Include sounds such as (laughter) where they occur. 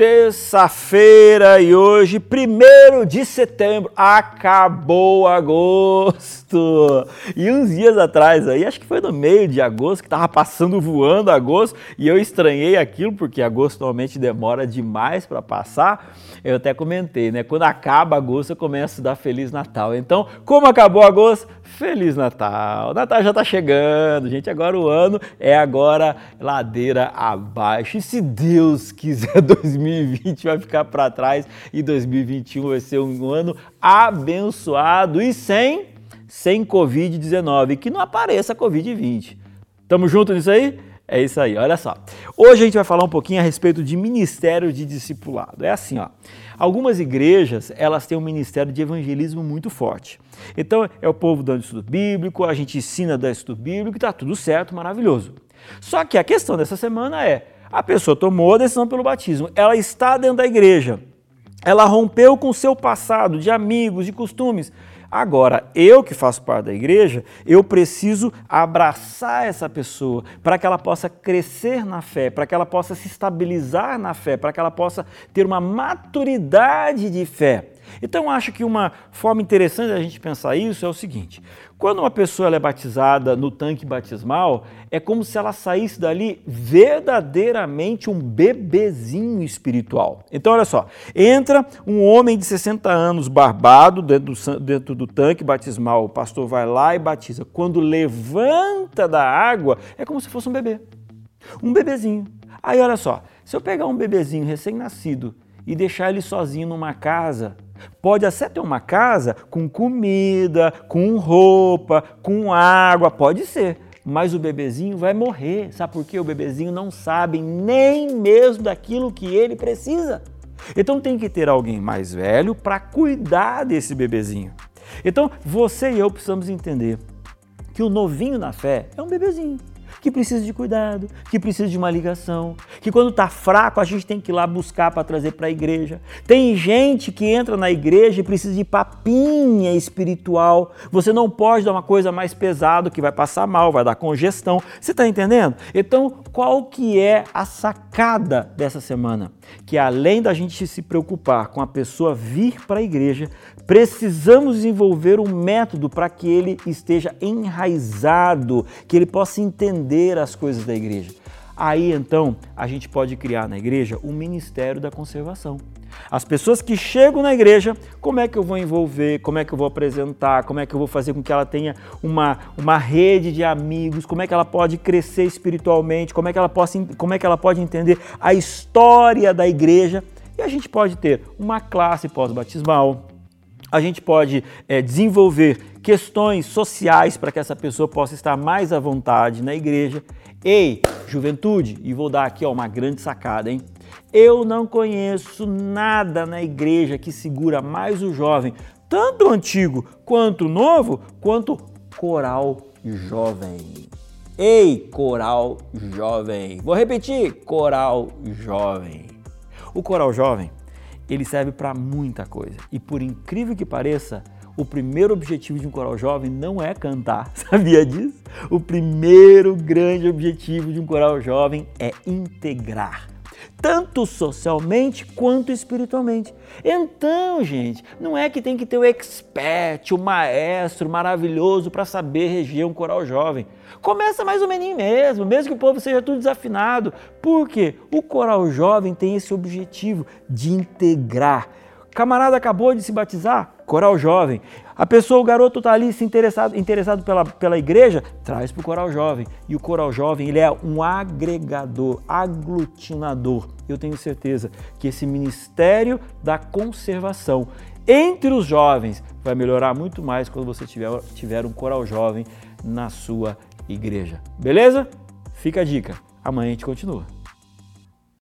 terça-feira e hoje, 1 de setembro, acabou agosto. E uns dias atrás aí, acho que foi no meio de agosto, que tava passando voando agosto, e eu estranhei aquilo porque agosto normalmente demora demais para passar. Eu até comentei, né? Quando acaba agosto, eu começo a dar Feliz Natal. Então, como acabou agosto, Feliz Natal. Natal já tá chegando, gente. Agora o ano é agora ladeira abaixo. E se Deus quiser (laughs) 2020 2020 vai ficar para trás e 2021 vai ser um ano abençoado e sem sem Covid-19, que não apareça Covid-20. Tamo junto nisso aí? É isso aí, olha só. Hoje a gente vai falar um pouquinho a respeito de ministério de discipulado. É assim, ó. Algumas igrejas, elas têm um ministério de evangelismo muito forte. Então, é o povo dando estudo bíblico, a gente ensina dando estudo bíblico, tá tudo certo, maravilhoso. Só que a questão dessa semana é, a pessoa tomou a decisão pelo batismo, ela está dentro da igreja, ela rompeu com o seu passado de amigos, de costumes. Agora, eu que faço parte da igreja, eu preciso abraçar essa pessoa para que ela possa crescer na fé, para que ela possa se estabilizar na fé, para que ela possa ter uma maturidade de fé. Então, acho que uma forma interessante da gente pensar isso é o seguinte: quando uma pessoa é batizada no tanque batismal, é como se ela saísse dali verdadeiramente um bebezinho espiritual. Então, olha só: entra um homem de 60 anos barbado dentro do, dentro do tanque batismal, o pastor vai lá e batiza. Quando levanta da água, é como se fosse um bebê. Um bebezinho. Aí, olha só: se eu pegar um bebezinho recém-nascido e deixar ele sozinho numa casa, Pode até ter uma casa com comida, com roupa, com água, pode ser. Mas o bebezinho vai morrer. Sabe por quê? O bebezinho não sabe nem mesmo daquilo que ele precisa. Então tem que ter alguém mais velho para cuidar desse bebezinho. Então você e eu precisamos entender que o novinho na fé é um bebezinho que precisa de cuidado, que precisa de uma ligação, que quando está fraco a gente tem que ir lá buscar para trazer para a igreja. Tem gente que entra na igreja e precisa de papinha espiritual. Você não pode dar uma coisa mais pesada que vai passar mal, vai dar congestão. Você está entendendo? Então, qual que é a sacada dessa semana? Que além da gente se preocupar com a pessoa vir para a igreja, precisamos desenvolver um método para que ele esteja enraizado, que ele possa entender as coisas da igreja. Aí então a gente pode criar na igreja o ministério da conservação. As pessoas que chegam na igreja, como é que eu vou envolver, como é que eu vou apresentar, como é que eu vou fazer com que ela tenha uma, uma rede de amigos, como é que ela pode crescer espiritualmente, como é que ela, possa, como é que ela pode entender a história da igreja. E a gente pode ter uma classe pós-batismal, a gente pode é, desenvolver questões sociais para que essa pessoa possa estar mais à vontade na igreja. Ei, juventude, e vou dar aqui ó, uma grande sacada, hein? Eu não conheço nada na igreja que segura mais o jovem, tanto o antigo quanto o novo, quanto coral jovem. Ei, coral jovem. Vou repetir, coral jovem. O coral jovem, ele serve para muita coisa. E por incrível que pareça, o primeiro objetivo de um coral jovem não é cantar, (laughs) sabia disso? O primeiro grande objetivo de um coral jovem é integrar tanto socialmente quanto espiritualmente. Então, gente, não é que tem que ter o expert, o maestro maravilhoso para saber reger um coral jovem. Começa mais ou menos mesmo, mesmo que o povo seja tudo desafinado. Porque o coral jovem tem esse objetivo de integrar. Camarada acabou de se batizar, coral jovem. A pessoa, o garoto está ali se interessado, interessado pela, pela igreja, traz para o coral jovem. E o coral jovem ele é um agregador, aglutinador. Eu tenho certeza que esse ministério da conservação entre os jovens vai melhorar muito mais quando você tiver, tiver um coral jovem na sua igreja. Beleza? Fica a dica. Amanhã a gente continua.